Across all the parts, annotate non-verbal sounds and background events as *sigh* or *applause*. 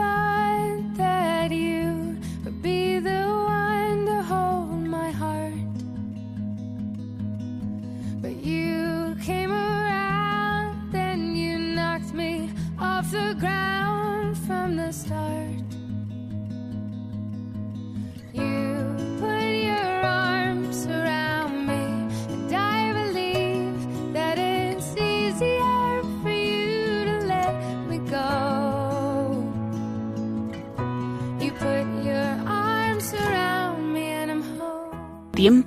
without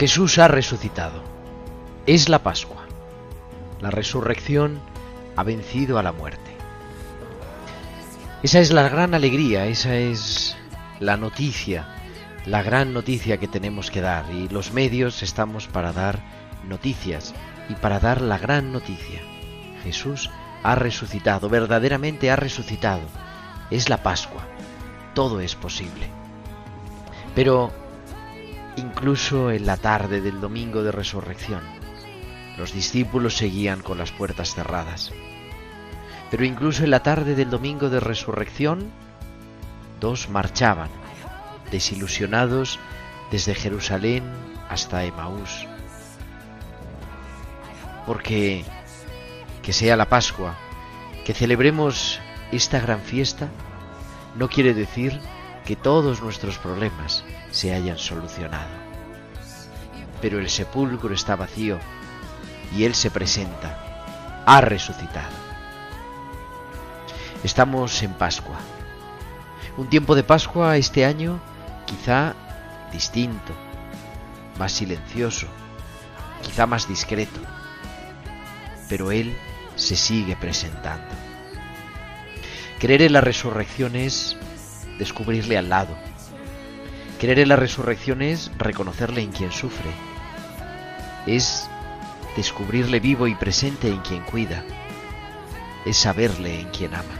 Jesús ha resucitado. Es la Pascua. La resurrección ha vencido a la muerte. Esa es la gran alegría, esa es la noticia, la gran noticia que tenemos que dar. Y los medios estamos para dar noticias y para dar la gran noticia. Jesús ha resucitado, verdaderamente ha resucitado. Es la Pascua. Todo es posible. Pero incluso en la tarde del domingo de resurrección, los discípulos seguían con las puertas cerradas. Pero incluso en la tarde del domingo de resurrección, dos marchaban, desilusionados desde Jerusalén hasta Emaús. Porque que sea la Pascua, que celebremos esta gran fiesta, no quiere decir que todos nuestros problemas se hayan solucionado. Pero el sepulcro está vacío y Él se presenta, ha resucitado. Estamos en Pascua. Un tiempo de Pascua este año quizá distinto, más silencioso, quizá más discreto, pero Él se sigue presentando. Creer en la resurrección es descubrirle al lado. Creer en la resurrección es reconocerle en quien sufre. Es descubrirle vivo y presente en quien cuida. Es saberle en quien ama.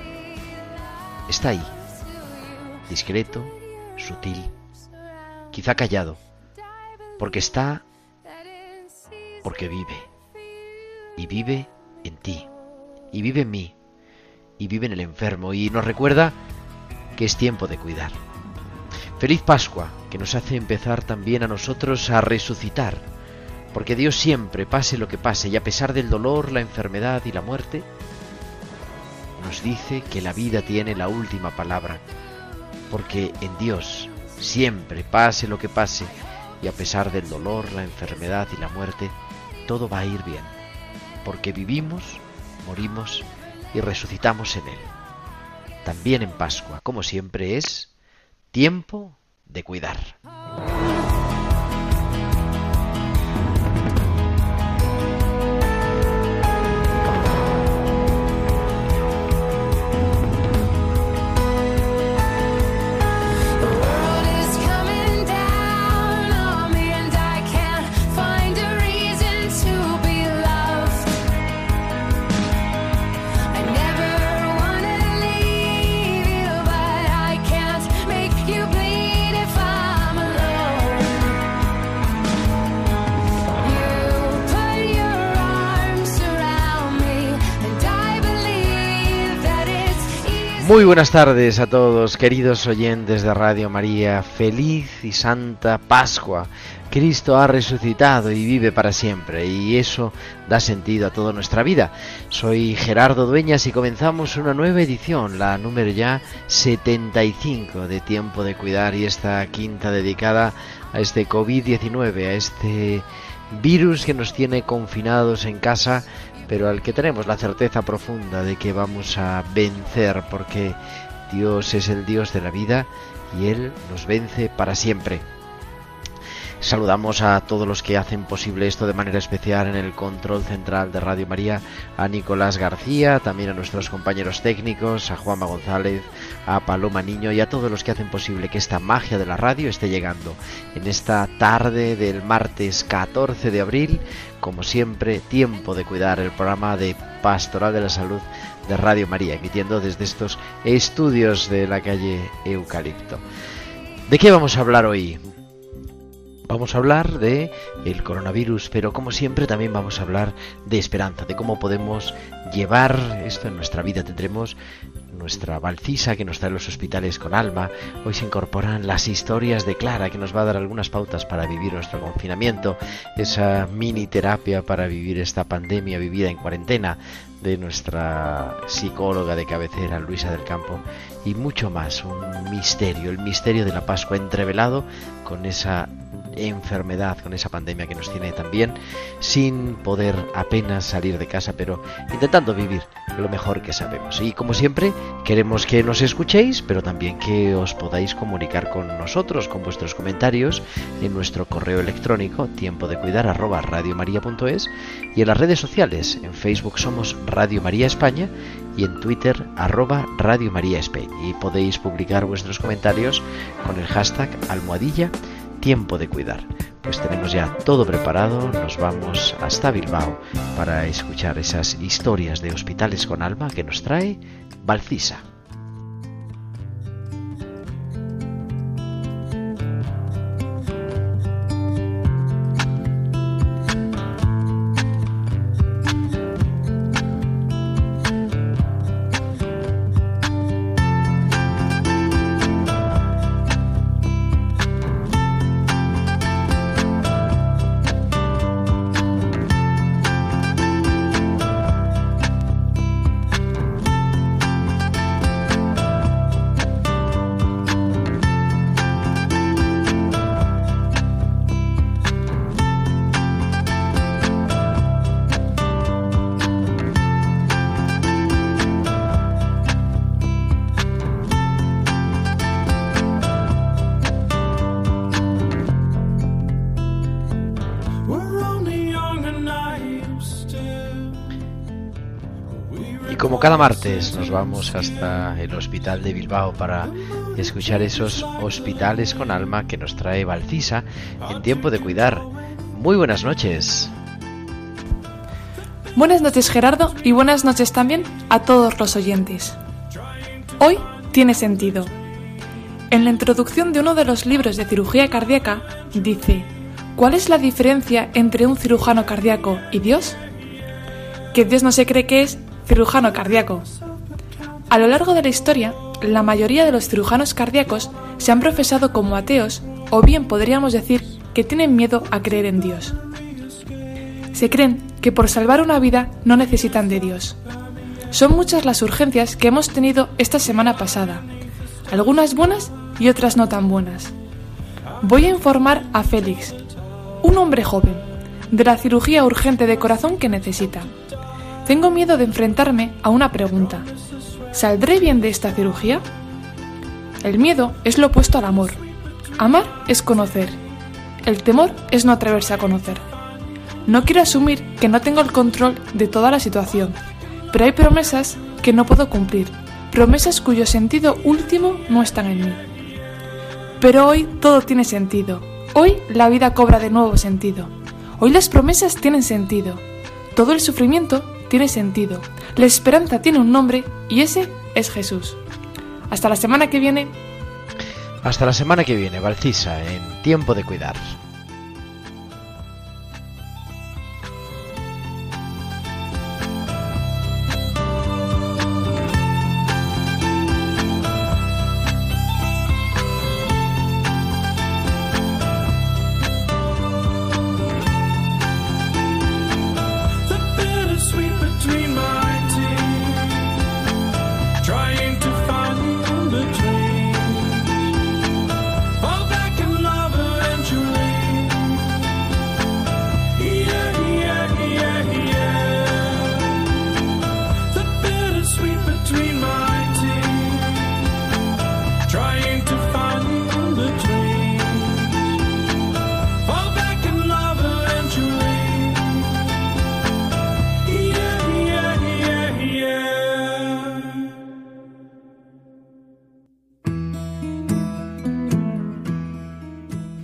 Está ahí, discreto, sutil, quizá callado, porque está, porque vive. Y vive en ti, y vive en mí, y vive en el enfermo, y nos recuerda que es tiempo de cuidar. Feliz Pascua, que nos hace empezar también a nosotros a resucitar, porque Dios siempre, pase lo que pase, y a pesar del dolor, la enfermedad y la muerte, nos dice que la vida tiene la última palabra, porque en Dios, siempre, pase lo que pase, y a pesar del dolor, la enfermedad y la muerte, todo va a ir bien, porque vivimos, morimos y resucitamos en Él. También en Pascua, como siempre, es tiempo de cuidar. Muy buenas tardes a todos, queridos oyentes de Radio María. Feliz y santa Pascua. Cristo ha resucitado y vive para siempre, y eso da sentido a toda nuestra vida. Soy Gerardo Dueñas y comenzamos una nueva edición, la número ya 75 de Tiempo de Cuidar, y esta quinta dedicada a este COVID-19, a este virus que nos tiene confinados en casa, pero al que tenemos la certeza profunda de que vamos a vencer porque Dios es el Dios de la vida y Él nos vence para siempre. Saludamos a todos los que hacen posible esto de manera especial en el control central de Radio María, a Nicolás García, también a nuestros compañeros técnicos, a Juanma González, a Paloma Niño y a todos los que hacen posible que esta magia de la radio esté llegando en esta tarde del martes 14 de abril, como siempre, tiempo de cuidar el programa de Pastoral de la Salud de Radio María, emitiendo desde estos estudios de la calle Eucalipto. ¿De qué vamos a hablar hoy? Vamos a hablar de el coronavirus, pero como siempre también vamos a hablar de esperanza, de cómo podemos llevar esto en nuestra vida. Tendremos nuestra Valcisa que nos trae los hospitales con alma. Hoy se incorporan las historias de Clara que nos va a dar algunas pautas para vivir nuestro confinamiento, esa mini terapia para vivir esta pandemia vivida en cuarentena de nuestra psicóloga de cabecera Luisa del Campo y mucho más, un misterio, el misterio de la Pascua entrevelado con esa enfermedad, con esa pandemia que nos tiene también, sin poder apenas salir de casa, pero intentando vivir lo mejor que sabemos. Y como siempre, queremos que nos escuchéis, pero también que os podáis comunicar con nosotros, con vuestros comentarios, en nuestro correo electrónico, tiempo de cuidar arroba radiomaria.es, y en las redes sociales, en Facebook somos Radio María España y en Twitter arroba Radio María Spain. Y podéis publicar vuestros comentarios con el hashtag almohadilla tiempo de cuidar. Pues tenemos ya todo preparado, nos vamos hasta Bilbao para escuchar esas historias de hospitales con alma que nos trae Valcisa. Cada martes nos vamos hasta el Hospital de Bilbao para escuchar esos hospitales con alma que nos trae Valcisa en tiempo de cuidar. Muy buenas noches. Buenas noches Gerardo y buenas noches también a todos los oyentes. Hoy tiene sentido. En la introducción de uno de los libros de cirugía cardíaca dice, ¿cuál es la diferencia entre un cirujano cardíaco y Dios? Que Dios no se cree que es cirujano cardíaco. A lo largo de la historia, la mayoría de los cirujanos cardíacos se han profesado como ateos o bien podríamos decir que tienen miedo a creer en Dios. Se creen que por salvar una vida no necesitan de Dios. Son muchas las urgencias que hemos tenido esta semana pasada, algunas buenas y otras no tan buenas. Voy a informar a Félix, un hombre joven, de la cirugía urgente de corazón que necesita. Tengo miedo de enfrentarme a una pregunta. ¿Saldré bien de esta cirugía? El miedo es lo opuesto al amor. Amar es conocer. El temor es no atreverse a conocer. No quiero asumir que no tengo el control de toda la situación, pero hay promesas que no puedo cumplir, promesas cuyo sentido último no están en mí. Pero hoy todo tiene sentido. Hoy la vida cobra de nuevo sentido. Hoy las promesas tienen sentido. Todo el sufrimiento tiene sentido. La esperanza tiene un nombre y ese es Jesús. Hasta la semana que viene. Hasta la semana que viene, Valcisa, en Tiempo de Cuidar.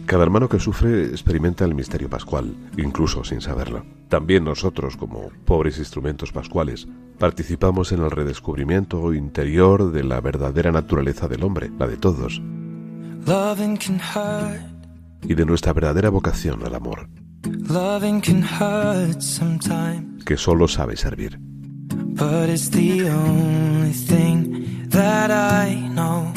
Cada hermano que sufre experimenta el misterio pascual, incluso sin saberlo. También nosotros, como pobres instrumentos pascuales, participamos en el redescubrimiento interior de la verdadera naturaleza del hombre, la de todos, Loving can hurt, y de nuestra verdadera vocación al amor, que solo sabe servir. but it's the only thing that I know.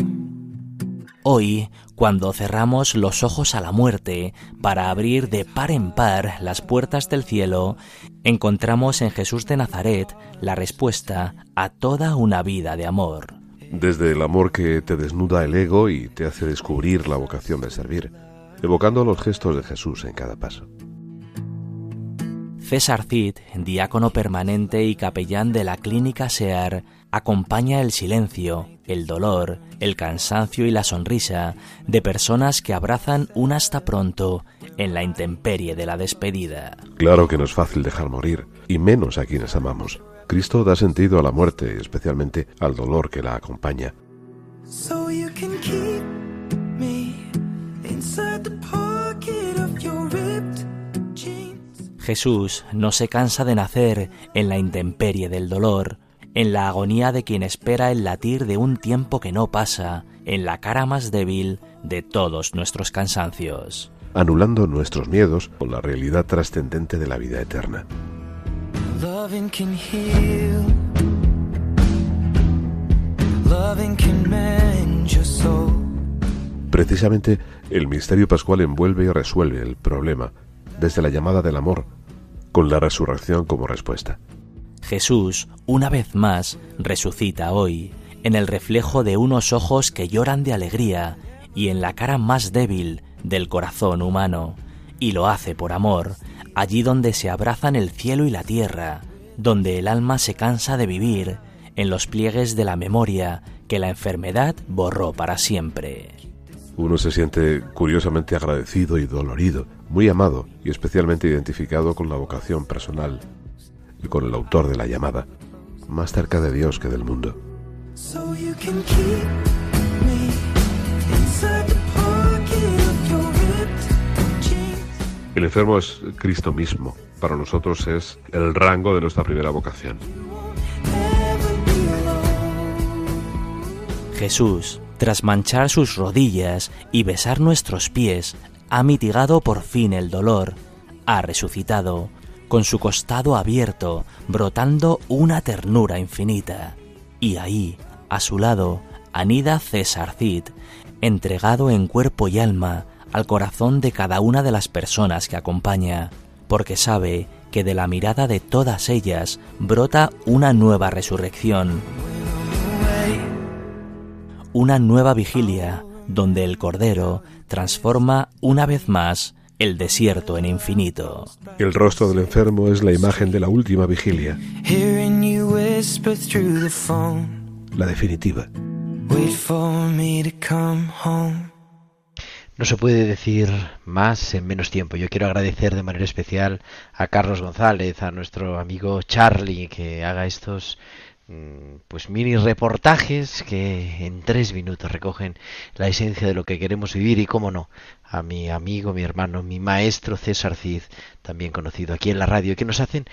Hoy, cuando cerramos los ojos a la muerte para abrir de par en par las puertas del cielo, encontramos en Jesús de Nazaret la respuesta a toda una vida de amor. Desde el amor que te desnuda el ego y te hace descubrir la vocación de servir, evocando los gestos de Jesús en cada paso. César Cid, diácono permanente y capellán de la clínica SEAR, acompaña el silencio, el dolor, el cansancio y la sonrisa de personas que abrazan un hasta pronto en la intemperie de la despedida. Claro que no es fácil dejar morir, y menos a quienes amamos. Cristo da sentido a la muerte, especialmente al dolor que la acompaña. So you can keep me inside the pocket of your ripped jeans. Jesús no se cansa de nacer en la intemperie del dolor, en la agonía de quien espera el latir de un tiempo que no pasa, en la cara más débil de todos nuestros cansancios. anulando nuestros miedos con la realidad trascendente de la vida eterna. Loving can heal. Loving can mend your soul. Precisamente el misterio pascual envuelve y resuelve el problema desde la llamada del amor, con la resurrección como respuesta. Jesús, una vez más, resucita hoy, en el reflejo de unos ojos que lloran de alegría y en la cara más débil del corazón humano, y lo hace por amor, allí donde se abrazan el cielo y la tierra, donde el alma se cansa de vivir, en los pliegues de la memoria que la enfermedad borró para siempre. Uno se siente curiosamente agradecido y dolorido, muy amado y especialmente identificado con la vocación personal y con el autor de la llamada, más cerca de Dios que del mundo. El enfermo es Cristo mismo. Para nosotros es el rango de nuestra primera vocación. Jesús, tras manchar sus rodillas y besar nuestros pies, ha mitigado por fin el dolor, ha resucitado, con su costado abierto, brotando una ternura infinita. Y ahí, a su lado, anida César Cid, entregado en cuerpo y alma al corazón de cada una de las personas que acompaña, porque sabe que de la mirada de todas ellas brota una nueva resurrección, una nueva vigilia donde el Cordero transforma una vez más el desierto en infinito. El rostro del enfermo es la imagen de la última vigilia, la definitiva. No se puede decir más en menos tiempo. Yo quiero agradecer de manera especial a Carlos González, a nuestro amigo Charlie, que haga estos pues mini reportajes que en tres minutos recogen la esencia de lo que queremos vivir y cómo no a mi amigo, mi hermano, mi maestro César Cid, también conocido aquí en la radio, que nos hacen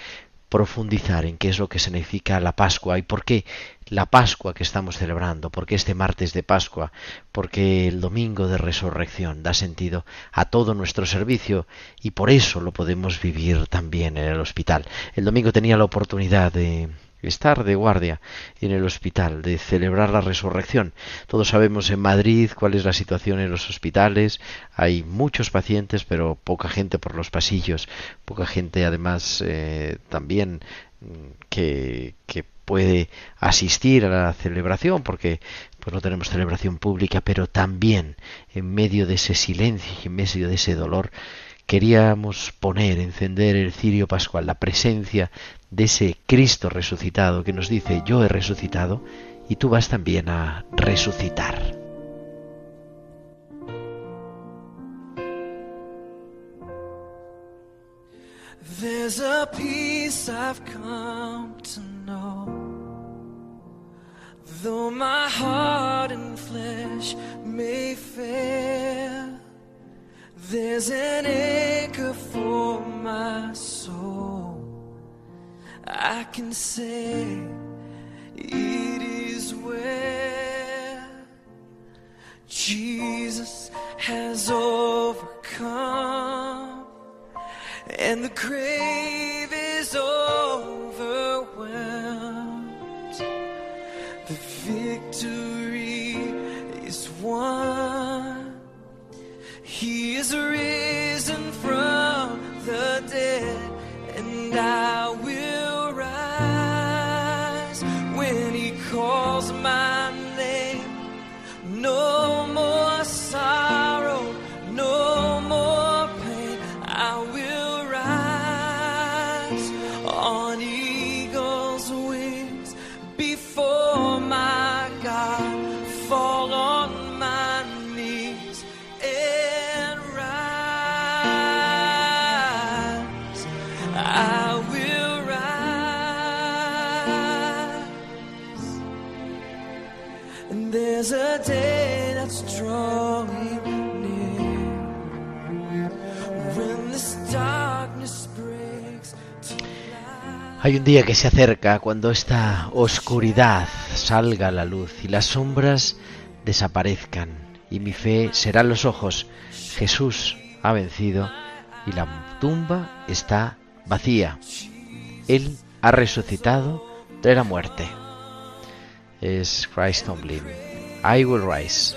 profundizar en qué es lo que significa la Pascua y por qué la Pascua que estamos celebrando, por qué este martes de Pascua, porque el domingo de resurrección da sentido a todo nuestro servicio y por eso lo podemos vivir también en el hospital. El domingo tenía la oportunidad de estar de guardia en el hospital, de celebrar la resurrección. Todos sabemos en Madrid cuál es la situación en los hospitales. Hay muchos pacientes, pero poca gente por los pasillos, poca gente además eh, también mm, que, que puede asistir a la celebración porque pues no tenemos celebración pública, pero también en medio de ese silencio y en medio de ese dolor queríamos poner, encender el cirio pascual, la presencia de ese Cristo resucitado que nos dice, yo he resucitado y tú vas también a resucitar. There's a peace I've come to know. Though my heart and flesh may fail, there's an anchor for my I can say it is well. Jesus has overcome, and the grave Hay un día que se acerca cuando esta oscuridad salga a la luz y las sombras desaparezcan y mi fe serán los ojos. Jesús ha vencido y la tumba está vacía. Él ha resucitado de la muerte. Es Christ. I will rise.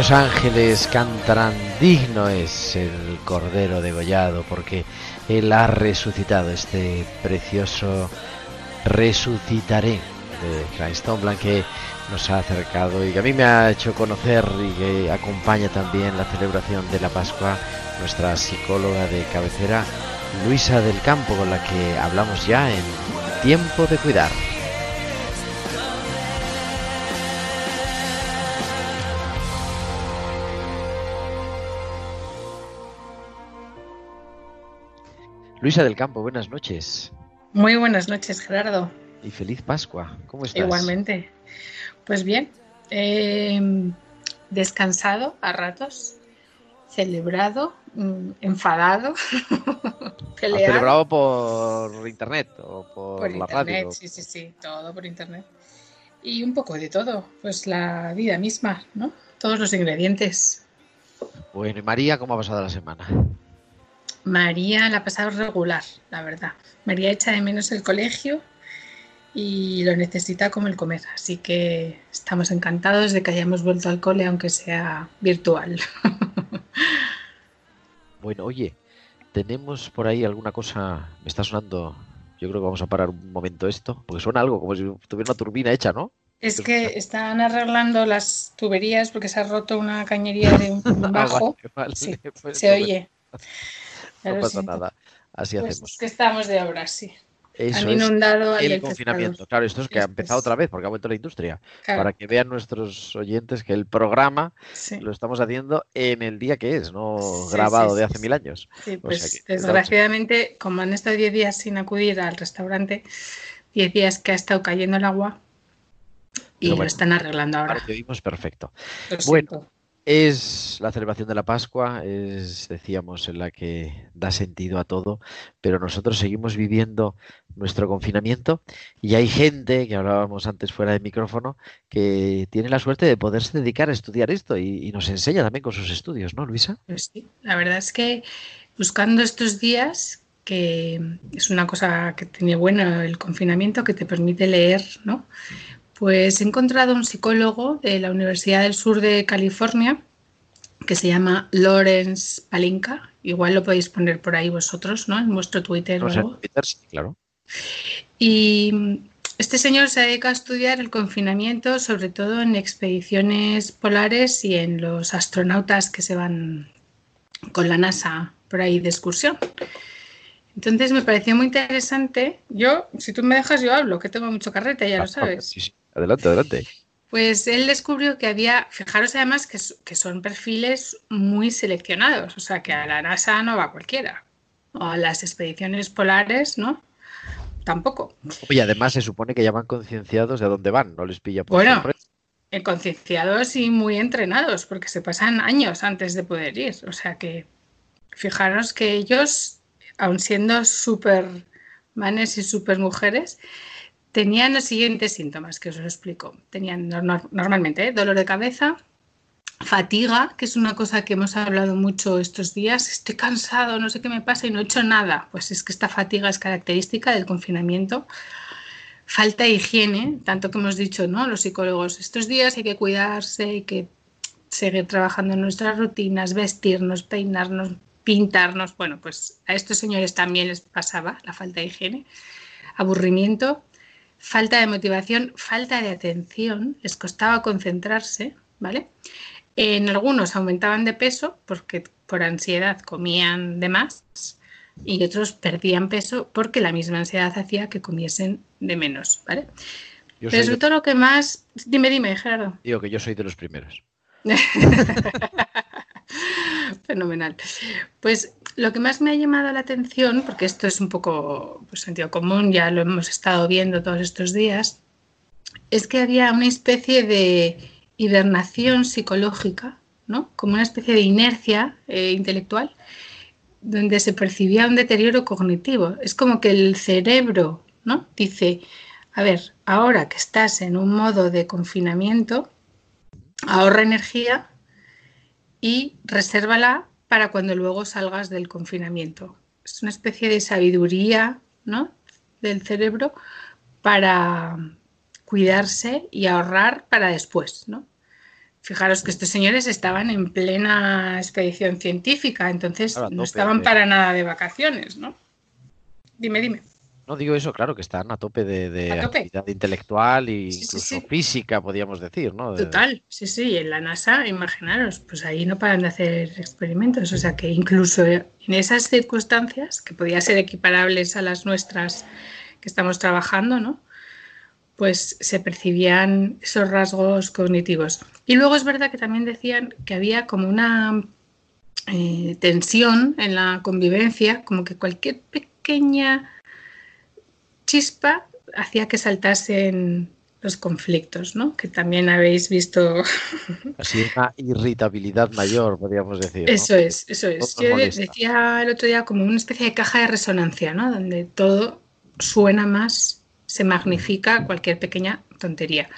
Los ángeles cantarán, digno es el Cordero degollado, porque Él ha resucitado este precioso resucitaré de Christ Tomlin que nos ha acercado y que a mí me ha hecho conocer y que acompaña también la celebración de la Pascua nuestra psicóloga de cabecera Luisa del Campo con la que hablamos ya en Tiempo de Cuidar. Luisa del Campo, buenas noches Muy buenas noches, Gerardo. y feliz Pascua. ¿Cómo estás? Igualmente. Pues bien, eh, descansado a ratos, celebrado, mm, enfadado, ¿Has *laughs* peleado celebrado por internet o por, por la internet, radio? sí, sí, sí, todo por internet. Y un poco de todo, pues la vida misma, ¿no? Todos los ingredientes. Bueno, ¿y María cómo ha pasado la semana? María la ha pasado regular, la verdad. María echa de menos el colegio y lo necesita como el comer. Así que estamos encantados de que hayamos vuelto al cole, aunque sea virtual. *laughs* Bueno, oye, tenemos por ahí alguna cosa, me está sonando, yo creo que vamos a parar un momento esto, porque suena algo como si tuviera una turbina hecha, ¿no? Es que están arreglando las tuberías porque se ha roto una cañería de un *laughs* Ah, bajo. vale, vale, Sí, *laughs* pues se oye. No lo pasa siento. nada, así Pues hacemos. es que estamos de obras, sí. Eso Han es inundado al el confinamiento. Claro, esto es que ha empezado es- otra vez porque ha vuelto la industria. Claro, Para que vean nuestros oyentes que el programa sí, lo estamos haciendo en el día que es, no Sí, grabado sí, de hace mil años. o pues sea que, desgraciadamente, como han estado 10 días sin acudir al restaurante, 10 días que ha estado cayendo el agua y lo están arreglando Ahora oímos, perfecto. Lo bueno. Es la celebración de la Pascua, es, decíamos, en la que da sentido a todo, pero nosotros seguimos viviendo nuestro confinamiento y hay gente, que hablábamos antes fuera de micrófono, que tiene la suerte de poderse dedicar a estudiar esto y, nos enseña también con sus estudios, ¿no, Luisa? Pues sí, la verdad es que buscando estos días, que es una cosa que tiene bueno el confinamiento, que te permite leer, ¿no? Pues he encontrado un psicólogo de la Universidad del Sur de California que se llama Lawrence Palinka. Igual lo podéis poner por ahí vosotros, ¿no? En vuestro Twitter o No sé, algo. Twitter, sí, claro. Y este señor se dedica a estudiar el confinamiento, sobre todo en expediciones polares y en los astronautas que se van con la NASA por ahí de excursión. Entonces me pareció muy interesante. Yo, si tú me dejas, yo hablo, que tengo mucho carrete, ya Ah, lo sabes. Sí, sí. Adelante, adelante. Pues él descubrió que había, fijaros además que, son perfiles muy seleccionados, o sea que a la NASA no va cualquiera, o a las expediciones polares, ¿no? Tampoco. Oye, además se supone que ya van concienciados de a dónde van, no les pilla por Bueno. Eh, concienciados y muy entrenados, porque se pasan años antes de poder ir. O sea que fijaros que ellos, aun siendo supermanes y supermujeres, tenían los siguientes síntomas que os lo explico. Tenían nor- nor- normalmente ¿eh? dolor de cabeza, fatiga, que es una cosa que hemos hablado mucho estos días. Estoy cansado, no sé qué me pasa y no he hecho nada. Pues es que esta fatiga es característica del confinamiento falta de higiene, tanto que hemos dicho, ¿no? Los psicólogos, estos días hay que cuidarse, hay que seguir trabajando en nuestras rutinas, vestirnos, peinarnos, pintarnos. Bueno, pues a estos señores también les pasaba la falta de higiene, aburrimiento, falta de motivación, falta de atención, les costaba concentrarse, ¿vale? En algunos aumentaban de peso porque por ansiedad comían de más y otros perdían peso porque la misma ansiedad hacía que comiesen de menos, ¿vale? Yo de- todo lo que más... Dime, dime, Gerardo. digo que yo soy de los primeros. *laughs* *laughs* Fenomenal. Pues lo que más me ha llamado la atención, porque esto es un poco pues, sentido común, ya lo hemos estado viendo todos estos días, es que había una especie de hibernación psicológica, ¿no? Como una especie de inercia eh, intelectual, donde se percibía un deterioro cognitivo. Es como que el cerebro, ¿no? Dice, a ver, ahora que estás en un modo de confinamiento, ahorra energía y resérvala para cuando luego salgas del confinamiento. Es una especie de sabiduría ¿no? del cerebro para cuidarse y ahorrar para después. ¿no? Fijaros que estos señores estaban en plena expedición científica, entonces no estaban para nada de vacaciones. ¿no? Dime, dime. No digo eso, claro, que están a tope de, de A tope. actividad intelectual e Sí, incluso sí. física, podríamos decir, ¿no? Total, sí, sí, en la NASA, imaginaros, pues ahí no paran de hacer experimentos, o sea que incluso en esas circunstancias, que podían ser equiparables a las nuestras que estamos trabajando, ¿no? Pues se percibían esos rasgos cognitivos. Y luego es verdad que también decían que había como una eh, tensión en la convivencia, como que cualquier pequeña chispa hacía que saltasen los conflictos, ¿no? Que también habéis visto. *laughs* Así una irritabilidad mayor, podríamos decir. ¿no? Eso es, eso es. Yo decía el otro día como una especie de caja de resonancia, ¿no? Donde todo suena más, se magnifica cualquier pequeña tontería.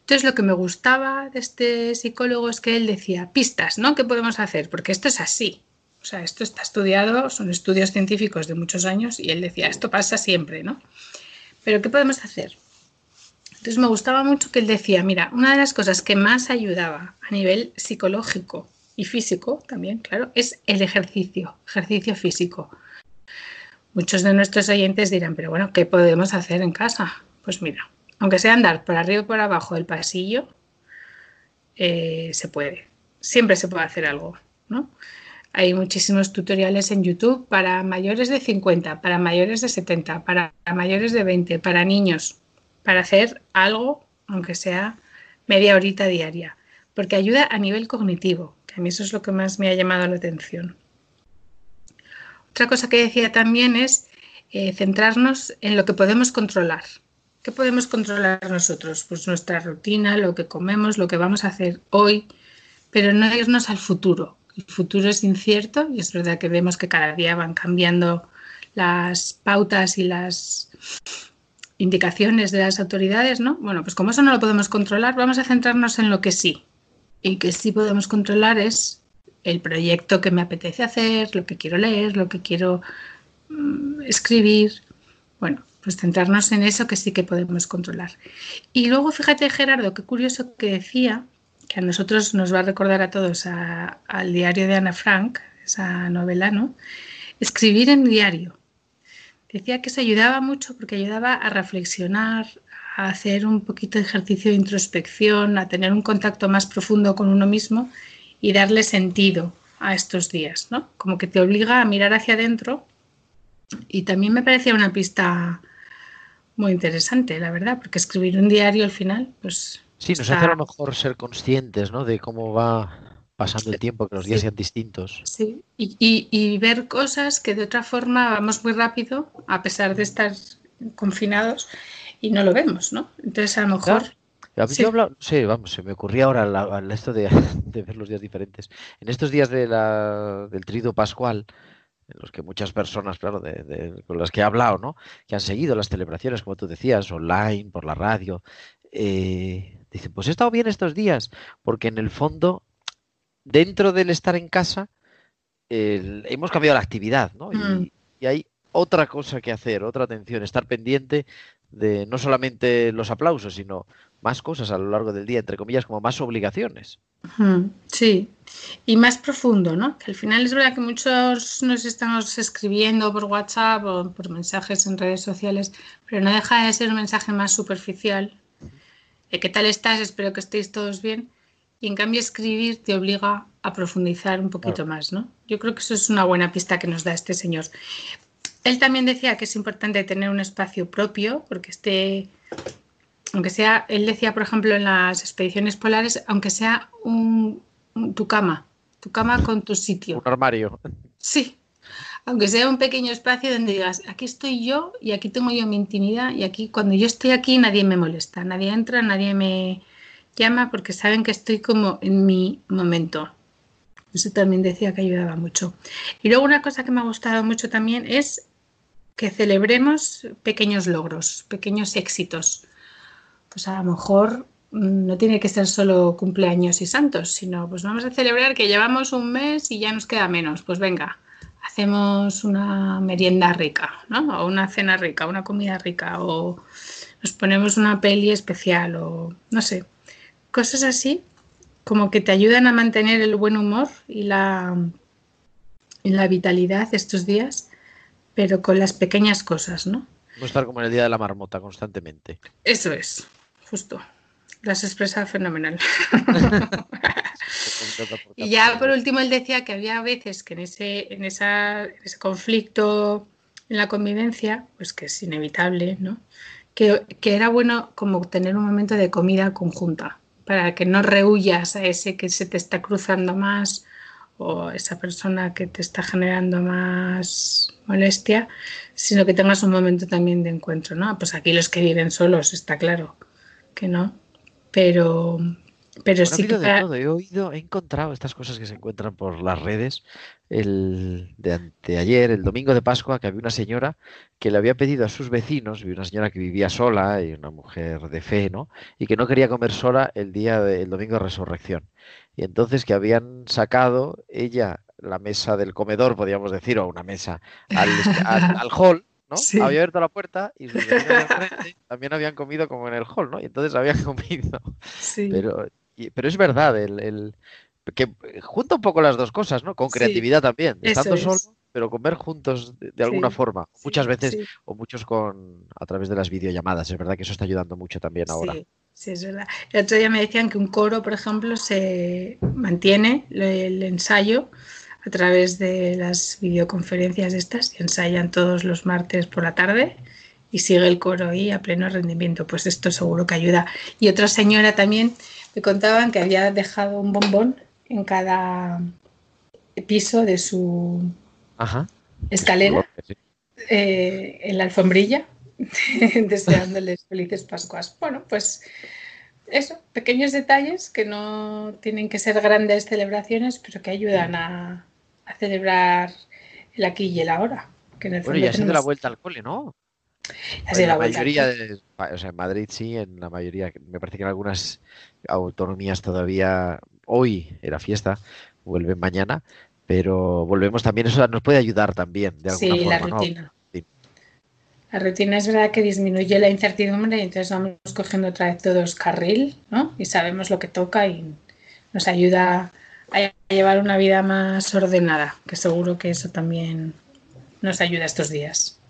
Entonces, lo que me gustaba de este psicólogo es que él decía, pistas, ¿no? ¿Qué podemos hacer? Porque esto es así. O sea, esto está estudiado, son estudios científicos de muchos años y él decía, esto pasa siempre, ¿no? Pero ¿qué podemos hacer? Entonces me gustaba mucho que él decía, mira, una de las cosas que más ayudaba a nivel psicológico y físico también, claro, es el ejercicio, ejercicio físico. Muchos de nuestros oyentes dirán, pero bueno, ¿qué podemos hacer en casa? Pues mira, aunque sea andar por arriba y por abajo del pasillo, eh, se puede. Siempre se puede hacer algo, ¿no? Hay muchísimos tutoriales en YouTube para mayores de 50, para mayores de 70, para mayores de 20, para niños, para hacer algo, aunque sea media horita diaria, porque ayuda a nivel cognitivo, que a mí eso es lo que más me ha llamado la atención. Otra cosa que decía también es eh, centrarnos en lo que podemos controlar. ¿Qué podemos controlar nosotros? Pues nuestra rutina, lo que comemos, lo que vamos a hacer hoy, pero no irnos al futuro. El futuro es incierto y es verdad que vemos que cada día van cambiando las pautas y las indicaciones de las autoridades, ¿no? Bueno, pues como eso no lo podemos controlar, vamos a centrarnos en lo que sí. Y que sí podemos controlar es el proyecto que me apetece hacer, lo que quiero leer, lo que quiero mm, escribir. Bueno, pues centrarnos en eso que sí que podemos controlar. Y luego fíjate, Gerardo, qué curioso que decía, que a nosotros nos va a recordar a todos al diario de Ana Frank, esa novela, ¿no? Escribir en diario. Decía que eso ayudaba mucho porque ayudaba a reflexionar, a hacer un poquito de ejercicio de introspección, a tener un contacto más profundo con uno mismo y darle sentido a estos días, ¿no? Como que te obliga a mirar hacia adentro y también me parecía una pista muy interesante, la verdad, porque escribir un diario al final, pues Sí, nos hace a lo mejor ser conscientes, ¿no? De cómo va pasando el tiempo, que los días Sí. sean distintos. Sí, y, y- y ver cosas que de otra forma vamos muy rápido, a pesar de estar confinados, y no lo vemos, ¿no? Entonces, a lo mejor, A mí Sí. yo sí, vamos, se me ocurría ahora la- la- esto de, *laughs* de ver los días diferentes. En estos días de la, del trido pascual, en los que muchas personas, claro, de, de- con las que he hablado, ¿no? Que han seguido las celebraciones, como tú decías, online, por la radio, eh, dicen, pues he estado bien estos días, porque en el fondo, dentro del estar en casa, hemos cambiado la actividad, ¿no? Y, Mm. y hay otra cosa que hacer, otra atención, estar pendiente de no solamente los aplausos, sino más cosas a lo largo del día, entre comillas, como más obligaciones. mm, sí, y más profundo, ¿no? Que al final es verdad que muchos nos estamos escribiendo por WhatsApp o por mensajes en redes sociales, pero no deja de ser un mensaje más superficial. De ¿Qué tal estás? Espero que estéis todos bien. Y en cambio escribir te obliga a profundizar un poquito Claro. más, ¿no? Yo creo que eso es una buena pista que nos da este señor. Él también decía que es importante tener un espacio propio, porque este, aunque sea, él decía, por ejemplo, en las expediciones polares, aunque sea un, un- tu cama, tu cama con tu sitio. Un armario. Sí, aunque sea un pequeño espacio donde digas, aquí estoy yo y aquí tengo yo mi intimidad y aquí cuando yo estoy aquí nadie me molesta, nadie entra, nadie me llama porque saben que estoy como en mi momento. Eso también decía que ayudaba mucho. Y luego una cosa que me ha gustado mucho también es que celebremos pequeños logros, pequeños éxitos. Pues a lo mejor mm, no tiene que ser solo cumpleaños y santos, sino pues vamos a celebrar que llevamos un mes y ya nos queda menos. Pues venga, hacemos una merienda rica, ¿no? O una cena rica, una comida rica, o nos ponemos una peli especial, o no sé, cosas así como que te ayudan a mantener el buen humor y la, y la vitalidad estos días, pero con las pequeñas cosas, ¿no? No estar como en el día de la marmota constantemente. Eso es, justo. Lo has expresado fenomenal. *laughs* *laughs* Y ya por último él decía que había veces que en ese, en esa, ese conflicto en la convivencia, pues que es inevitable, ¿no? Que, que era bueno como tener un momento de comida conjunta, para que no rehuyas a ese que se te está cruzando más o esa persona que te está generando más molestia, sino que tengas un momento también de encuentro, ¿no? Pues aquí los que viven solos, está claro que no, pero, pero Bueno, sí que de para- todo. He oído, he encontrado estas cosas que se encuentran por las redes. El de anteayer, el domingo de Pascua, que había una señora que le había pedido a sus vecinos, una señora que vivía sola y una mujer de fe, ¿no? Y que no quería comer sola el día del domingo de resurrección. Y entonces que habían sacado ella la mesa del comedor, podríamos decir, o una mesa al, al, *laughs* al hall, ¿no? Sí. Había abierto la puerta y sus vecinos de *laughs* enfrente también habían comido como en el hall, ¿no? Y entonces habían *laughs* comido. sí. Pero, y- pero es verdad, el, el- que junta un poco las dos cosas, ¿no? Con Sí, creatividad también, estando es. solo, pero comer juntos de, de alguna Sí, forma. Muchas veces, o muchos con a través de las videollamadas. Es verdad que eso está ayudando mucho también ahora. Sí, sí, es verdad. El otro día me decían que un coro, por ejemplo, se mantiene el, el ensayo a través de las videoconferencias estas y ensayan todos los martes por la tarde y sigue el coro ahí a pleno rendimiento. Pues esto seguro que ayuda. Y otra señora también me contaban que había dejado un bombón en cada piso de su Ajá. escalera eh, en la alfombrilla, *laughs* deseándoles felices Pascuas. Bueno, pues eso, pequeños detalles que no tienen que ser grandes celebraciones, pero que ayudan a, a celebrar el aquí y el ahora. Que en el Bueno, ya se de la tenemos- vuelta al cole, ¿no? En la mayoría de, o sea, en Madrid sí, en la mayoría, me parece que en algunas autonomías todavía hoy era fiesta, vuelven mañana, pero volvemos también, eso nos puede ayudar también de alguna Sí, la rutina. Sí. La rutina es verdad que disminuye la incertidumbre y entonces vamos cogiendo otra vez todos carril, ¿no? Y sabemos lo que toca y nos ayuda a llevar una vida más ordenada, que seguro que eso también nos ayuda estos días.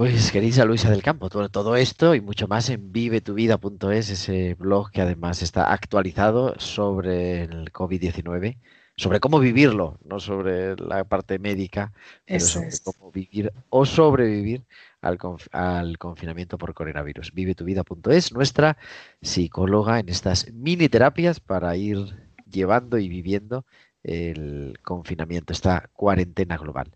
Pues querida Luisa del Campo, todo, todo esto y mucho más en vivetuvida.es, ese blog que además está actualizado sobre el COVID-19, sobre cómo vivirlo, no sobre la parte médica, pero Eso sobre es. cómo vivir o sobrevivir al, conf- al confinamiento por coronavirus. Vivetuvida.es, nuestra psicóloga en estas mini terapias para ir llevando y viviendo el confinamiento, esta cuarentena global.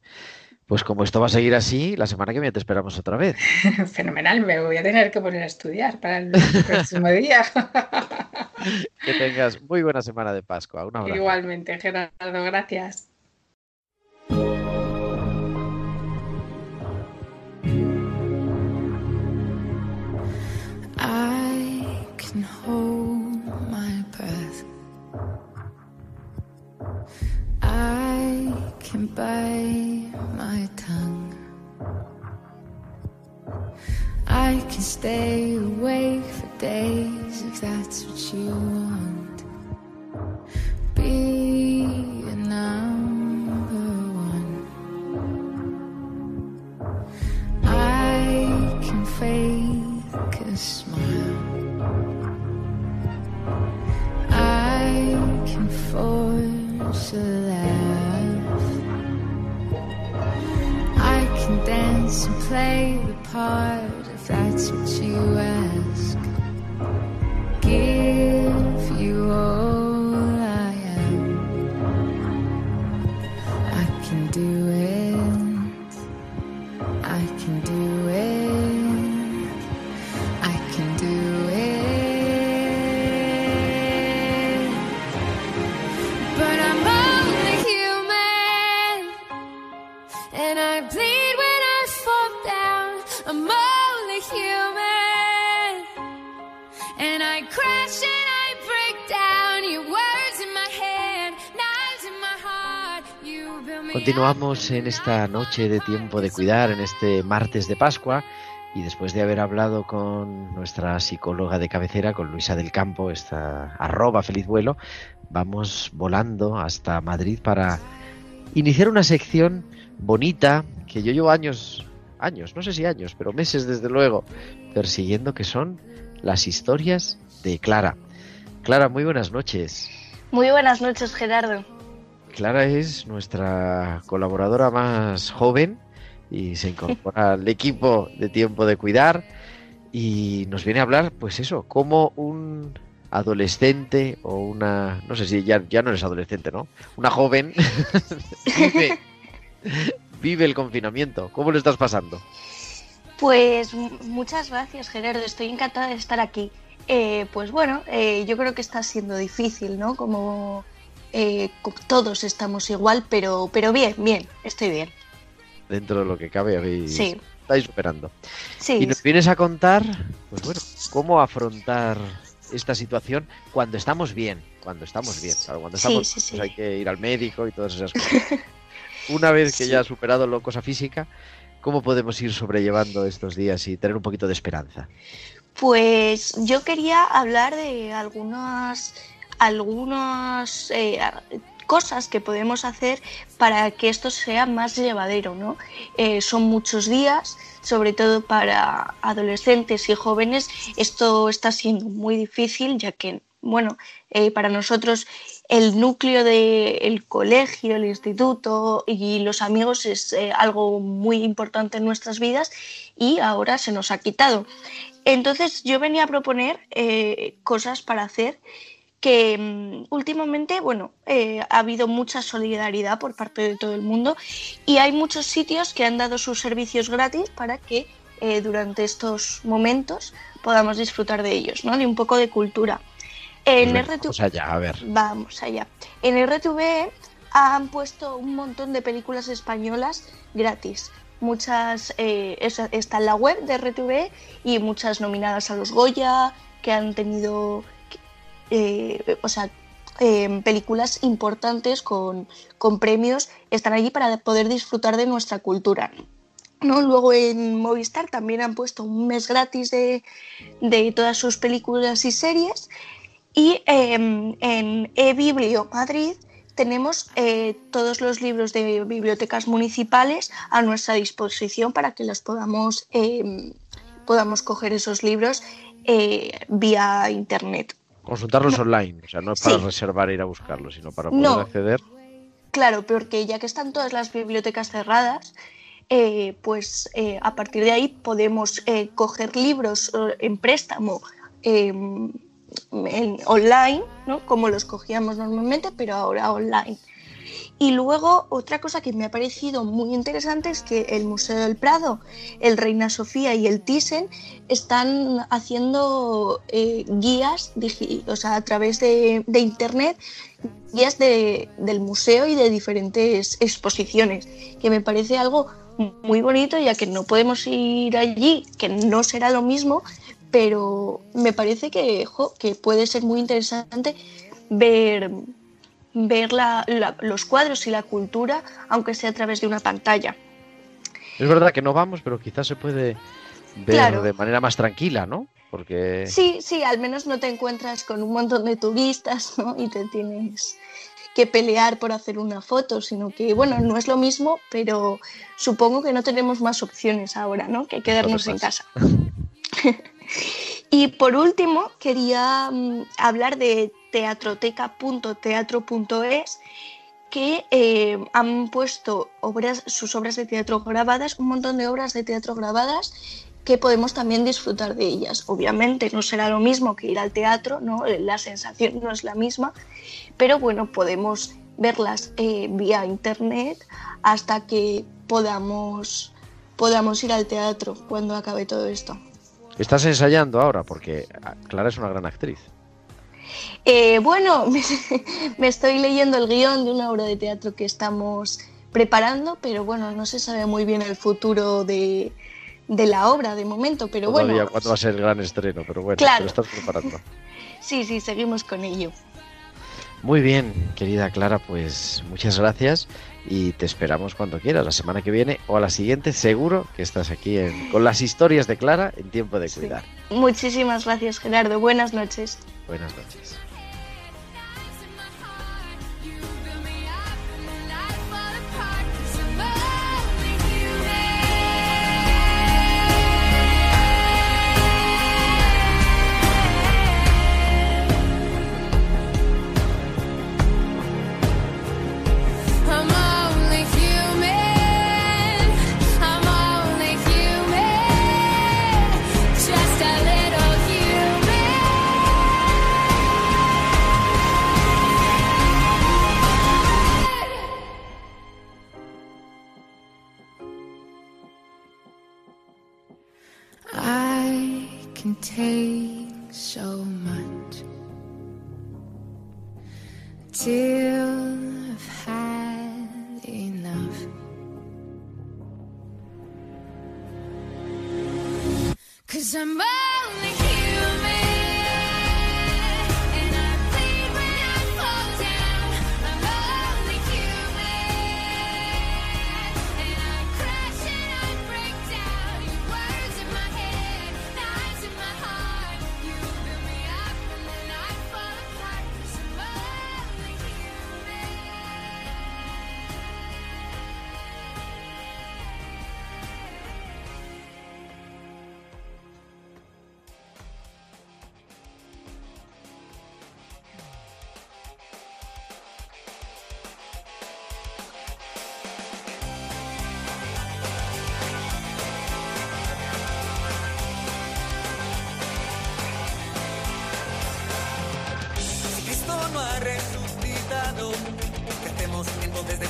Pues como esto va a seguir así, la semana que viene te esperamos otra vez. *laughs* Fenomenal, me voy a tener que poner a estudiar para el *laughs* próximo día. Que tengas muy buena semana de Pascua. Un abrazo. Igualmente, Gerardo, gracias. I can hold my breath. I can bite I can stay awake for days if that's what you want. Be a number one. I can fake a smile. I can force a laugh. I can dance and play the part that's what you ask. Continuamos en esta noche de tiempo de cuidar, en este martes de Pascua, y después de haber hablado con nuestra psicóloga de cabecera, con Luisa del Campo, esta arroba feliz vuelo, vamos volando hasta Madrid para iniciar una sección bonita que yo llevo años, años, no sé si años, pero meses desde luego, persiguiendo, que son las historias de Clara. Clara, muy buenas noches. Muy buenas noches, Gerardo. Clara es nuestra colaboradora más joven y se *laughs* incorpora al equipo de tiempo de cuidar y nos viene a hablar, pues eso, como un adolescente o una, no sé si ya, ya no eres adolescente, ¿no? Una joven *laughs* vive, vive el confinamiento. ¿Cómo lo estás pasando? Pues muchas gracias, Gerardo. Estoy encantada de estar aquí. Eh, pues bueno, eh, yo creo que está siendo difícil, ¿no? Como eh, todos estamos igual, pero, pero bien, bien, estoy bien. Dentro de lo que cabe, habéis, Sí. estáis superando. Sí, Y nos vienes a contar, pues bueno, cómo afrontar esta situación cuando estamos bien, cuando estamos bien. Claro, cuando estamos, sí, pues hay que ir al médico y todas esas cosas. *laughs* Una vez que ya has superado la cosa física, ¿cómo podemos ir sobrellevando estos días y tener un poquito de esperanza? Pues yo quería hablar de algunas, algunas eh, cosas que podemos hacer para que esto sea más llevadero, ¿no? Eh, son muchos días, sobre todo para adolescentes y jóvenes. Esto está siendo muy difícil ya que bueno, eh, para nosotros el núcleo del colegio, el instituto y los amigos es eh, algo muy importante en nuestras vidas y ahora se nos ha quitado. Entonces yo venía a proponer cosas para hacer que mm, últimamente, bueno, eh, ha habido mucha solidaridad por parte de todo el mundo y hay muchos sitios que han dado sus servicios gratis para que eh, durante estos momentos podamos disfrutar de ellos, ¿no? De un poco de cultura. En RTV vamos allá, a ver. Vamos allá. En RTV han puesto un montón de películas españolas gratis. Muchas eh, está en la web de RTV y muchas nominadas a los Goya que han tenido, eh, o sea, eh, películas importantes con, con premios están allí para poder disfrutar de nuestra cultura. ¿no? Luego en Movistar también han puesto un mes gratis de, de todas sus películas y series. Y eh, en eBiblio Madrid tenemos eh, todos los libros de bibliotecas municipales a nuestra disposición para que los podamos, eh, podamos coger esos libros eh, vía internet. Consultarlos online, o sea, no es para Sí. reservar e ir a buscarlos, sino para poder No. acceder. Claro, porque ya que están todas las bibliotecas cerradas, eh, pues eh, a partir de ahí podemos eh, coger libros eh, en préstamo eh, en- online, ¿no? como los cogíamos normalmente, pero ahora online. Y luego otra cosa que me ha parecido muy interesante es que el Museo del Prado, el Reina Sofía y el Thyssen están haciendo eh, guías, o sea, a través de, de internet, guías de- del museo y de diferentes exposiciones, que me parece algo muy bonito ya que no podemos ir allí, que no será lo mismo, pero me parece que, que puede ser muy interesante ver, ver la- la- los cuadros y la cultura, aunque sea a través de una pantalla. Es verdad que no vamos, pero quizás se puede ver Claro. de manera más tranquila, ¿no? Porque Sí, sí, al menos no te encuentras con un montón de turistas ¿no? y te tienes que pelear por hacer una foto, sino que, bueno, no es lo mismo, pero supongo que no tenemos más opciones ahora, ¿no? Que quedarnos en casa. *laughs* y por último, quería mm, hablar de teatroteca.teatro.es que eh, han puesto sus obras de teatro grabadas, un montón de obras de teatro grabadas que podemos también disfrutar de ellas. Obviamente no será lo mismo que ir al teatro, ¿no? la sensación no es la misma, pero bueno, podemos verlas eh, vía internet hasta que podamos, podamos ir al teatro cuando acabe todo esto. estás ensayando ahora, porque Clara es una gran actriz. Eh, bueno, *laughs* me, me estoy leyendo el guion de una obra de teatro que estamos preparando, pero bueno, no se sabe muy bien el futuro de, de la obra de momento, pero Todavía bueno, cuándo va a ser el gran estreno, pero bueno, Claro. te lo estás preparando. *laughs* sí, sí, seguimos con ello. Muy bien, querida Clara, pues muchas gracias y te esperamos cuando quieras, la semana que viene o a la siguiente, seguro que estás aquí en- con las historias de Clara en tiempo de Sí. cuidar. Muchísimas gracias, Gerardo. Buenas noches. Buenas noches. still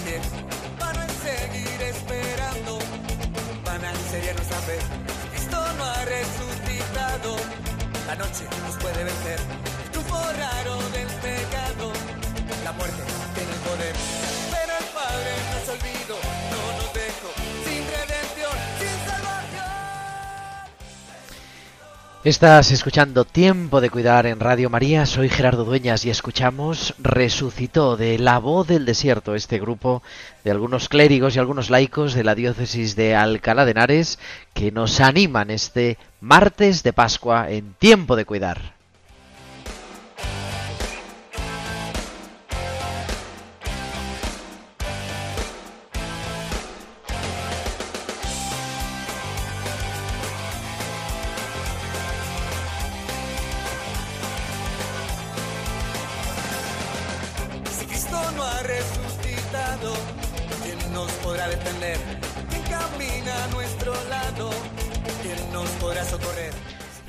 pie para seguir esperando van a sería nuestra fe. Cristo no ha resucitado. La noche nos puede vencer. El raro del pecado. La muerte tiene el poder Estás escuchando Tiempo de Cuidar en Radio María, soy Gerardo Dueñas y escuchamos Resucitó de La Voz del Desierto, este grupo de algunos clérigos y algunos laicos de la diócesis de Alcalá de Henares que nos animan este martes de Pascua en Tiempo de Cuidar.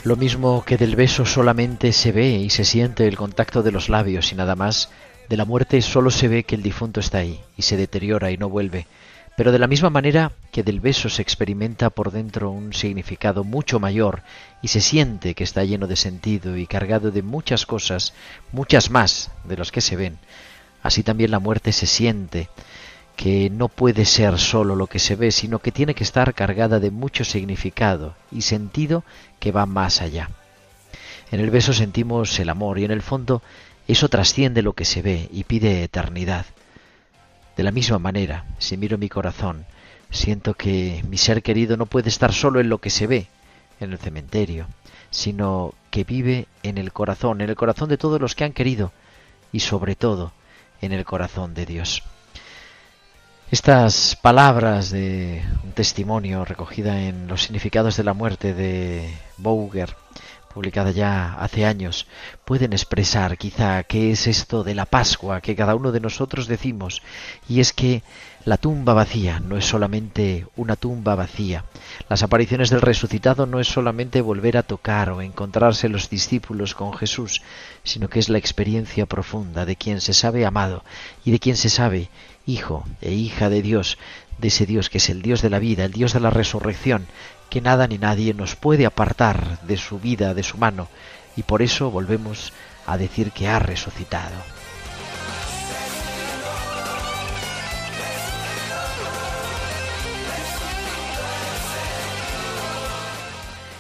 Lo mismo que del beso solamente se ve y se siente el contacto de los labios y nada más, de la muerte solo se ve que el difunto está ahí y se deteriora y no vuelve. Pero de la misma manera que del beso se experimenta por dentro un significado mucho mayor y se siente que está lleno de sentido y cargado de muchas cosas, muchas más de las que se ven, así también la muerte se siente que no puede ser solo lo que se ve, sino que tiene que estar cargada de mucho significado y sentido que va más allá. En el beso sentimos el amor y en el fondo eso trasciende lo que se ve y pide eternidad. De la misma manera, si miro mi corazón, siento que mi ser querido no puede estar solo en lo que se ve, en el cementerio, sino que vive en el corazón, en el corazón de todos los que han querido y sobre todo en el corazón de Dios. Estas palabras de un testimonio recogida en los significados de la muerte de Bouger, publicada ya hace años, pueden expresar quizá qué es esto de la Pascua que cada uno de nosotros decimos, y es que la tumba vacía no es solamente una tumba vacía. Las apariciones del resucitado no es solamente volver a tocar o encontrarse los discípulos con Jesús, sino que es la experiencia profunda de quien se sabe amado y de quien se sabe hijo e hija de Dios, de ese Dios que es el Dios de la vida, el Dios de la resurrección, que nada ni nadie nos puede apartar de su vida, de su mano, y por eso volvemos a decir que ha resucitado.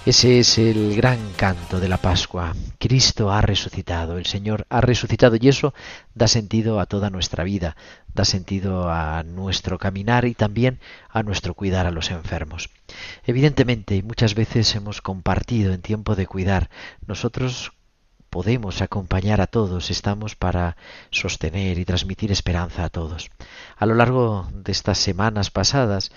Ese es el gran canto de la Pascua. Cristo ha resucitado, el Señor ha resucitado y eso da sentido a toda nuestra vida, da sentido a nuestro caminar y también a nuestro cuidar a los enfermos. Evidentemente, muchas veces hemos compartido en tiempo de cuidar. Nosotros podemos acompañar a todos, estamos para sostener y transmitir esperanza a todos. A lo largo de estas semanas pasadas,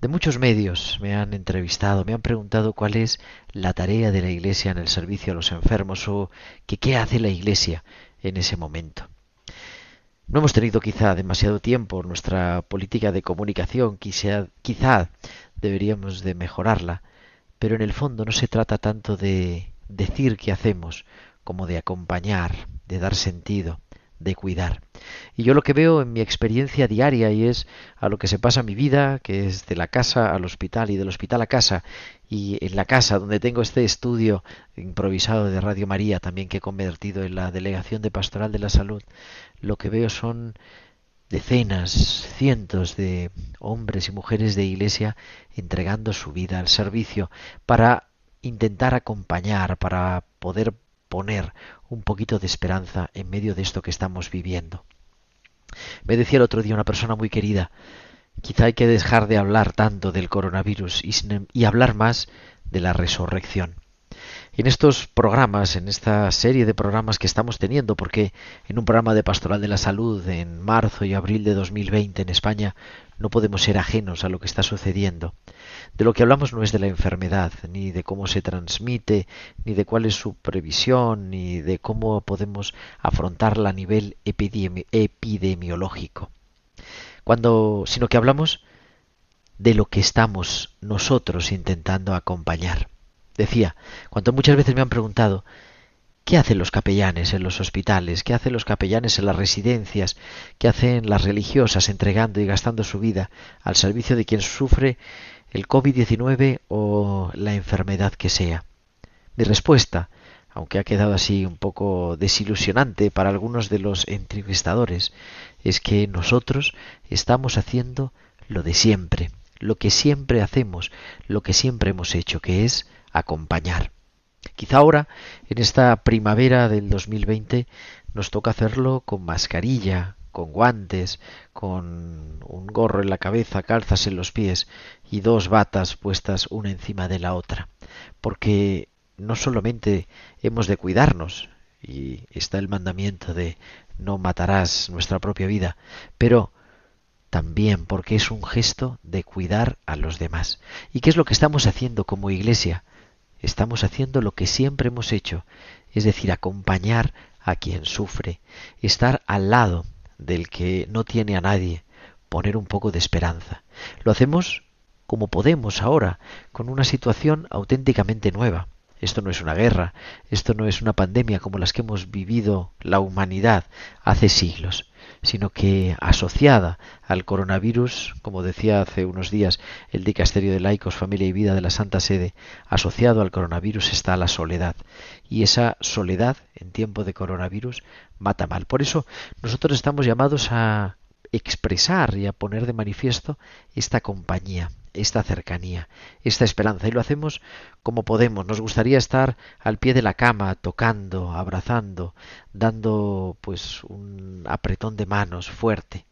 de muchos medios me han entrevistado, me han preguntado cuál es la tarea de la Iglesia en el servicio a los enfermos o qué hace la Iglesia en ese momento. No hemos tenido quizá demasiado tiempo, nuestra política de comunicación quizá, quizá deberíamos de mejorarla, pero en el fondo no se trata tanto de decir qué hacemos como de acompañar, de dar sentido, de cuidar. Y yo lo que veo en mi experiencia diaria y es a lo que se pasa mi vida, que es de la casa al hospital y del hospital a casa, y en la casa donde tengo este estudio improvisado de Radio María, también que he convertido en la Delegación de Pastoral de la Salud, lo que veo son decenas, cientos de hombres y mujeres de iglesia entregando su vida al servicio para intentar acompañar, para poder poner un poquito de esperanza en medio de esto que estamos viviendo. Me decía el otro día una persona muy querida, quizá hay que dejar de hablar tanto del coronavirus y, y hablar más de la resurrección. En estos programas, en esta serie de programas que estamos teniendo, porque en un programa de Pastoral de la Salud en marzo y abril de 2020 en España no podemos ser ajenos a lo que está sucediendo. De lo que hablamos no es de la enfermedad, ni de cómo se transmite, ni de cuál es su previsión, ni de cómo podemos afrontarla a nivel epidemi epidemiológico. Cuando, sino que hablamos de lo que estamos nosotros intentando acompañar. Decía, cuando muchas veces me han preguntado ¿Qué hacen los capellanes en los hospitales? ¿Qué hacen los capellanes en las residencias? ¿Qué hacen las religiosas entregando y gastando su vida al servicio de quien sufre el COVID-19 o la enfermedad que sea? Mi respuesta, aunque ha quedado así un poco desilusionante para algunos de los entrevistadores, es que nosotros estamos haciendo lo de siempre, lo que siempre hacemos, lo que siempre hemos hecho, que es acompañar. Quizá ahora, en esta primavera del 2020, nos toca hacerlo con mascarilla, con guantes, con un gorro en la cabeza, calzas en los pies y dos batas puestas una encima de la otra. Porque no solamente hemos de cuidarnos, y está el mandamiento de no matarás nuestra propia vida, pero también porque es un gesto de cuidar a los demás. ¿Y qué es lo que estamos haciendo como iglesia? Estamos haciendo lo que siempre hemos hecho, es decir, acompañar a quien sufre, estar al lado del que no tiene a nadie, poner un poco de esperanza. Lo hacemos como podemos ahora, con una situación auténticamente nueva. Esto no es una guerra, esto no es una pandemia como las que hemos vivido la humanidad hace siglos, sino que asociada al coronavirus, como decía hace unos días el Dicasterio de Laicos, Familia y Vida de la Santa Sede, asociado al coronavirus está la soledad. Y esa soledad en tiempo de coronavirus mata mal. Por eso nosotros estamos llamados a expresar y a poner de manifiesto esta compañía, esta cercanía, esta esperanza. Y lo hacemos como podemos. Nos gustaría estar al pie de la cama, tocando, abrazando, dando pues un apretón de manos fuerte.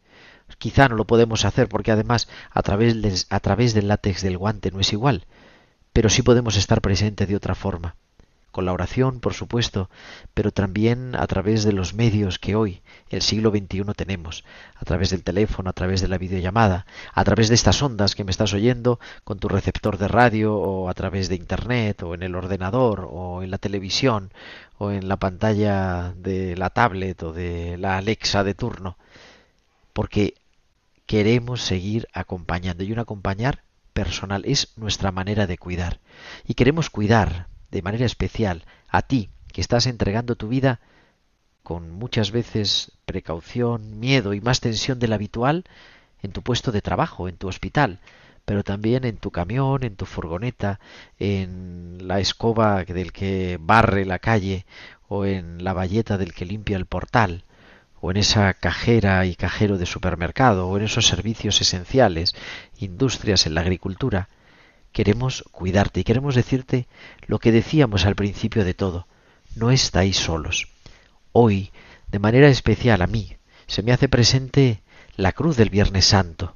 Quizá no lo podemos hacer porque además a través, a través del látex del guante no es igual, pero sí podemos estar presente de otra forma con la oración, por supuesto, pero también a través de los medios que hoy, el siglo XXI, tenemos, a través del teléfono, a través de la videollamada, a través de estas ondas que me estás oyendo con tu receptor de radio o a través de Internet o en el ordenador o en la televisión o en la pantalla de la tablet o de la Alexa de turno, porque queremos seguir acompañando. Y un acompañar personal es nuestra manera de cuidar. Y queremos cuidar de manera especial a ti que estás entregando tu vida con muchas veces precaución, miedo y más tensión del habitual en tu puesto de trabajo, en tu hospital, pero también en tu camión, en tu furgoneta, en la escoba del que barre la calle o en la bayeta del que limpia el portal o en esa cajera y cajero de supermercado o en esos servicios esenciales, industrias en la agricultura, queremos cuidarte y queremos decirte lo que decíamos al principio de todo. No estáis solos. Hoy, de manera especial a mí, se me hace presente la cruz del Viernes Santo.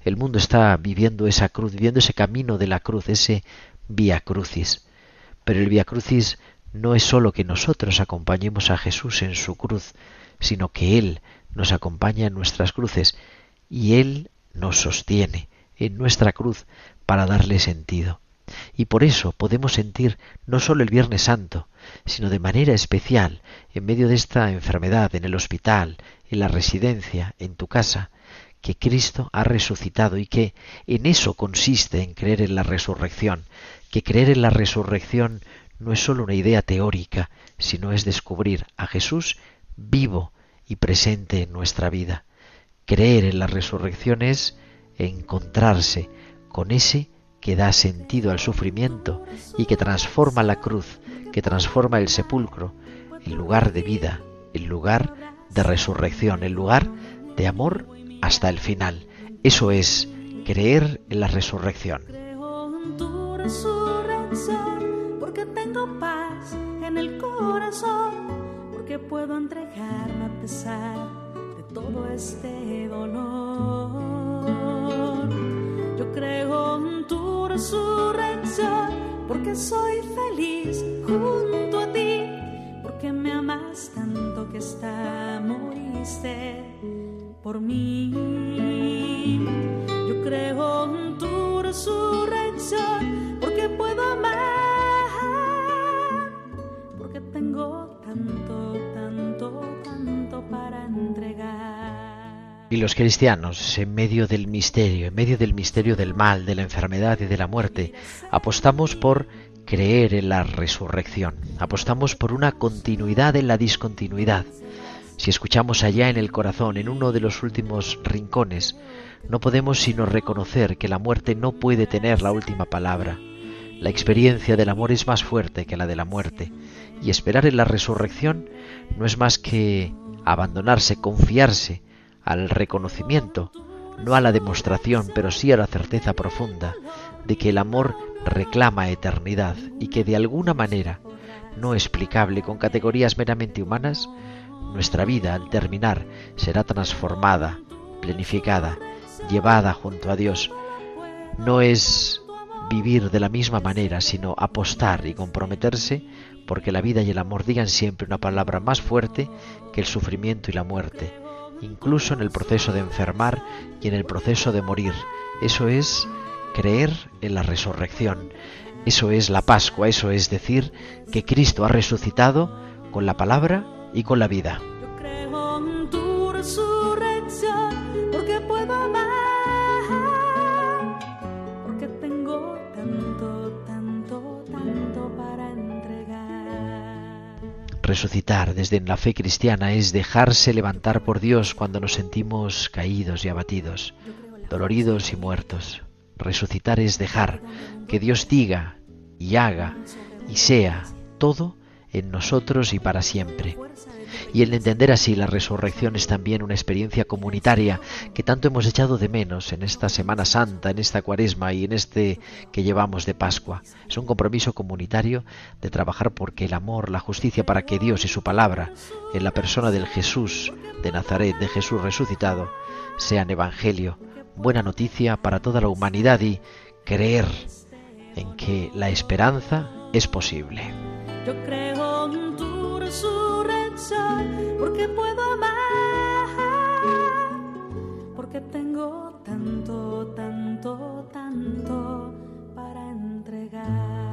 El mundo está viviendo esa cruz, viviendo ese camino de la cruz, ese vía crucis. Pero el vía crucis no es sólo que nosotros acompañemos a Jesús en su cruz, sino que Él nos acompaña en nuestras cruces y Él nos sostiene en nuestra cruz para darle sentido. Y por eso podemos sentir no solo el Viernes Santo, sino de manera especial, en medio de esta enfermedad, en el hospital, en la residencia, en tu casa, que Cristo ha resucitado y que en eso consiste en creer en la resurrección, que creer en la resurrección no es solo una idea teórica, sino es descubrir a Jesús vivo y presente en nuestra vida. Creer en la resurrección es encontrarse con ese que da sentido al sufrimiento y que transforma la cruz, que transforma el sepulcro en lugar de vida, en lugar de resurrección, en lugar de amor hasta el final. Eso es creer en la resurrección. Porque tengo paz en el corazón, porque puedo entregarme a pesar de todo este dolor. Yo creo en tu resurrección, porque soy feliz junto a ti, porque me amas tanto que hasta moriste por mí. Yo creo en tu resurrección, porque puedo amar, porque tengo tanto, tanto, tanto para entregar. Y los cristianos, en medio del misterio, en medio del misterio del mal, de la enfermedad y de la muerte, apostamos por creer en la resurrección. Apostamos por una continuidad en la discontinuidad. Si escuchamos allá en el corazón, en uno de los últimos rincones, no podemos sino reconocer que la muerte no puede tener la última palabra. La experiencia del amor es más fuerte que la de la muerte, y esperar en la resurrección no es más que abandonarse, confiarse al reconocimiento, no a la demostración, pero sí a la certeza profunda de que el amor reclama eternidad y que de alguna manera, no explicable con categorías meramente humanas, nuestra vida al terminar será transformada, planificada, llevada junto a Dios. No es vivir de la misma manera, sino apostar y comprometerse porque la vida y el amor digan siempre una palabra más fuerte que el sufrimiento y la muerte, incluso en el proceso de enfermar y en el proceso de morir. Eso es creer en la resurrección. Eso es la Pascua, eso es decir que Cristo ha resucitado con la palabra y con la vida. Resucitar desde la fe cristiana es dejarse levantar por Dios cuando nos sentimos caídos y abatidos, doloridos y muertos. Resucitar es dejar que Dios diga y haga y sea todo en nosotros y para siempre. Y el entender así la resurrección es también una experiencia comunitaria que tanto hemos echado de menos en esta Semana Santa, en esta Cuaresma y en este que llevamos de Pascua. Es un compromiso comunitario de trabajar porque el amor, la justicia, para que Dios y su palabra, en la persona del Jesús de Nazaret, de Jesús resucitado, sean evangelio, buena noticia para toda la humanidad y creer en que la esperanza es posible. Yo creo porque puedo amar, porque tengo tanto, tanto, tanto para entregar.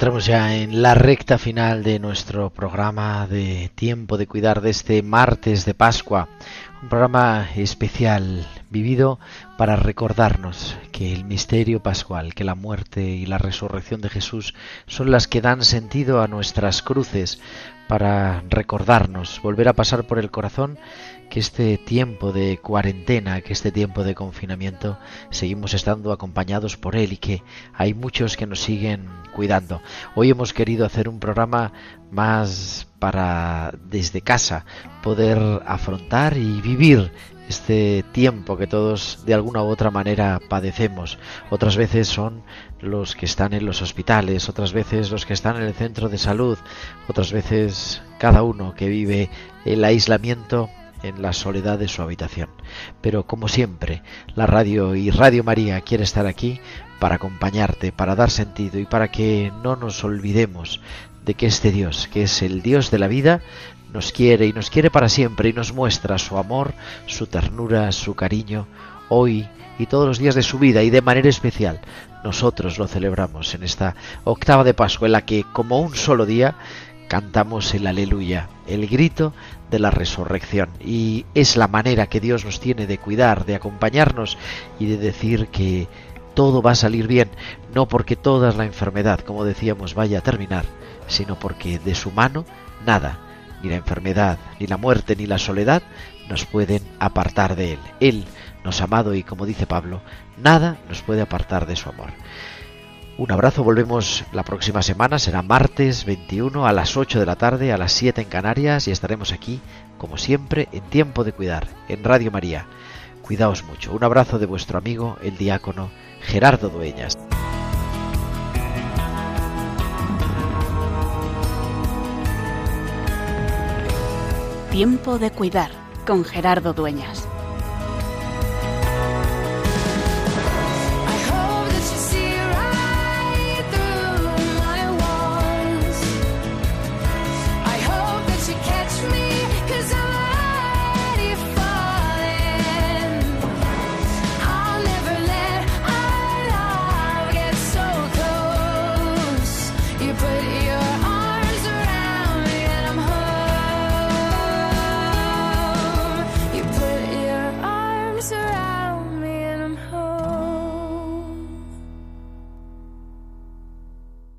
Entramos ya en la recta final de nuestro programa de tiempo de cuidar de este martes de Pascua. Un programa especial vivido para recordarnos que el misterio pascual, que la muerte y la resurrección de Jesús son las que dan sentido a nuestras cruces, para recordarnos, volver a pasar por el corazón que este tiempo de cuarentena, que este tiempo de confinamiento, seguimos estando acompañados por Él y que hay muchos que nos siguen cuidando. Hoy hemos querido hacer un programa más para desde casa poder afrontar y vivir este tiempo que todos de alguna u otra manera padecemos. Otras veces son los que están en los hospitales, otras veces los que están en el centro de salud, otras veces cada uno que vive el aislamiento en la soledad de su habitación. Pero como siempre, la radio y Radio María quiere estar aquí para acompañarte, para dar sentido y para que no nos olvidemos de que este Dios, que es el Dios de la vida, nos quiere y nos quiere para siempre y nos muestra su amor, su ternura, su cariño, hoy y todos los días de su vida y de manera especial nosotros lo celebramos en esta octava de Pascua en la que como un solo día cantamos el aleluya, el grito de la resurrección y es la manera que Dios nos tiene de cuidar, de acompañarnos y de decir que todo va a salir bien, no porque toda la enfermedad, como decíamos, vaya a terminar, sino porque de su mano nada, ni la enfermedad, ni la muerte, ni la soledad nos pueden apartar de Él. Él nos ha amado y, como dice Pablo, nada nos puede apartar de su amor. Un abrazo, volvemos la próxima semana, será martes 21 a las 8 de la tarde, a las 7 en Canarias y estaremos aquí, como siempre, en tiempo de cuidar, en Radio María. Cuidaos mucho. Un abrazo de vuestro amigo, el diácono Gerardo Dueñas. Tiempo de cuidar con Gerardo Dueñas.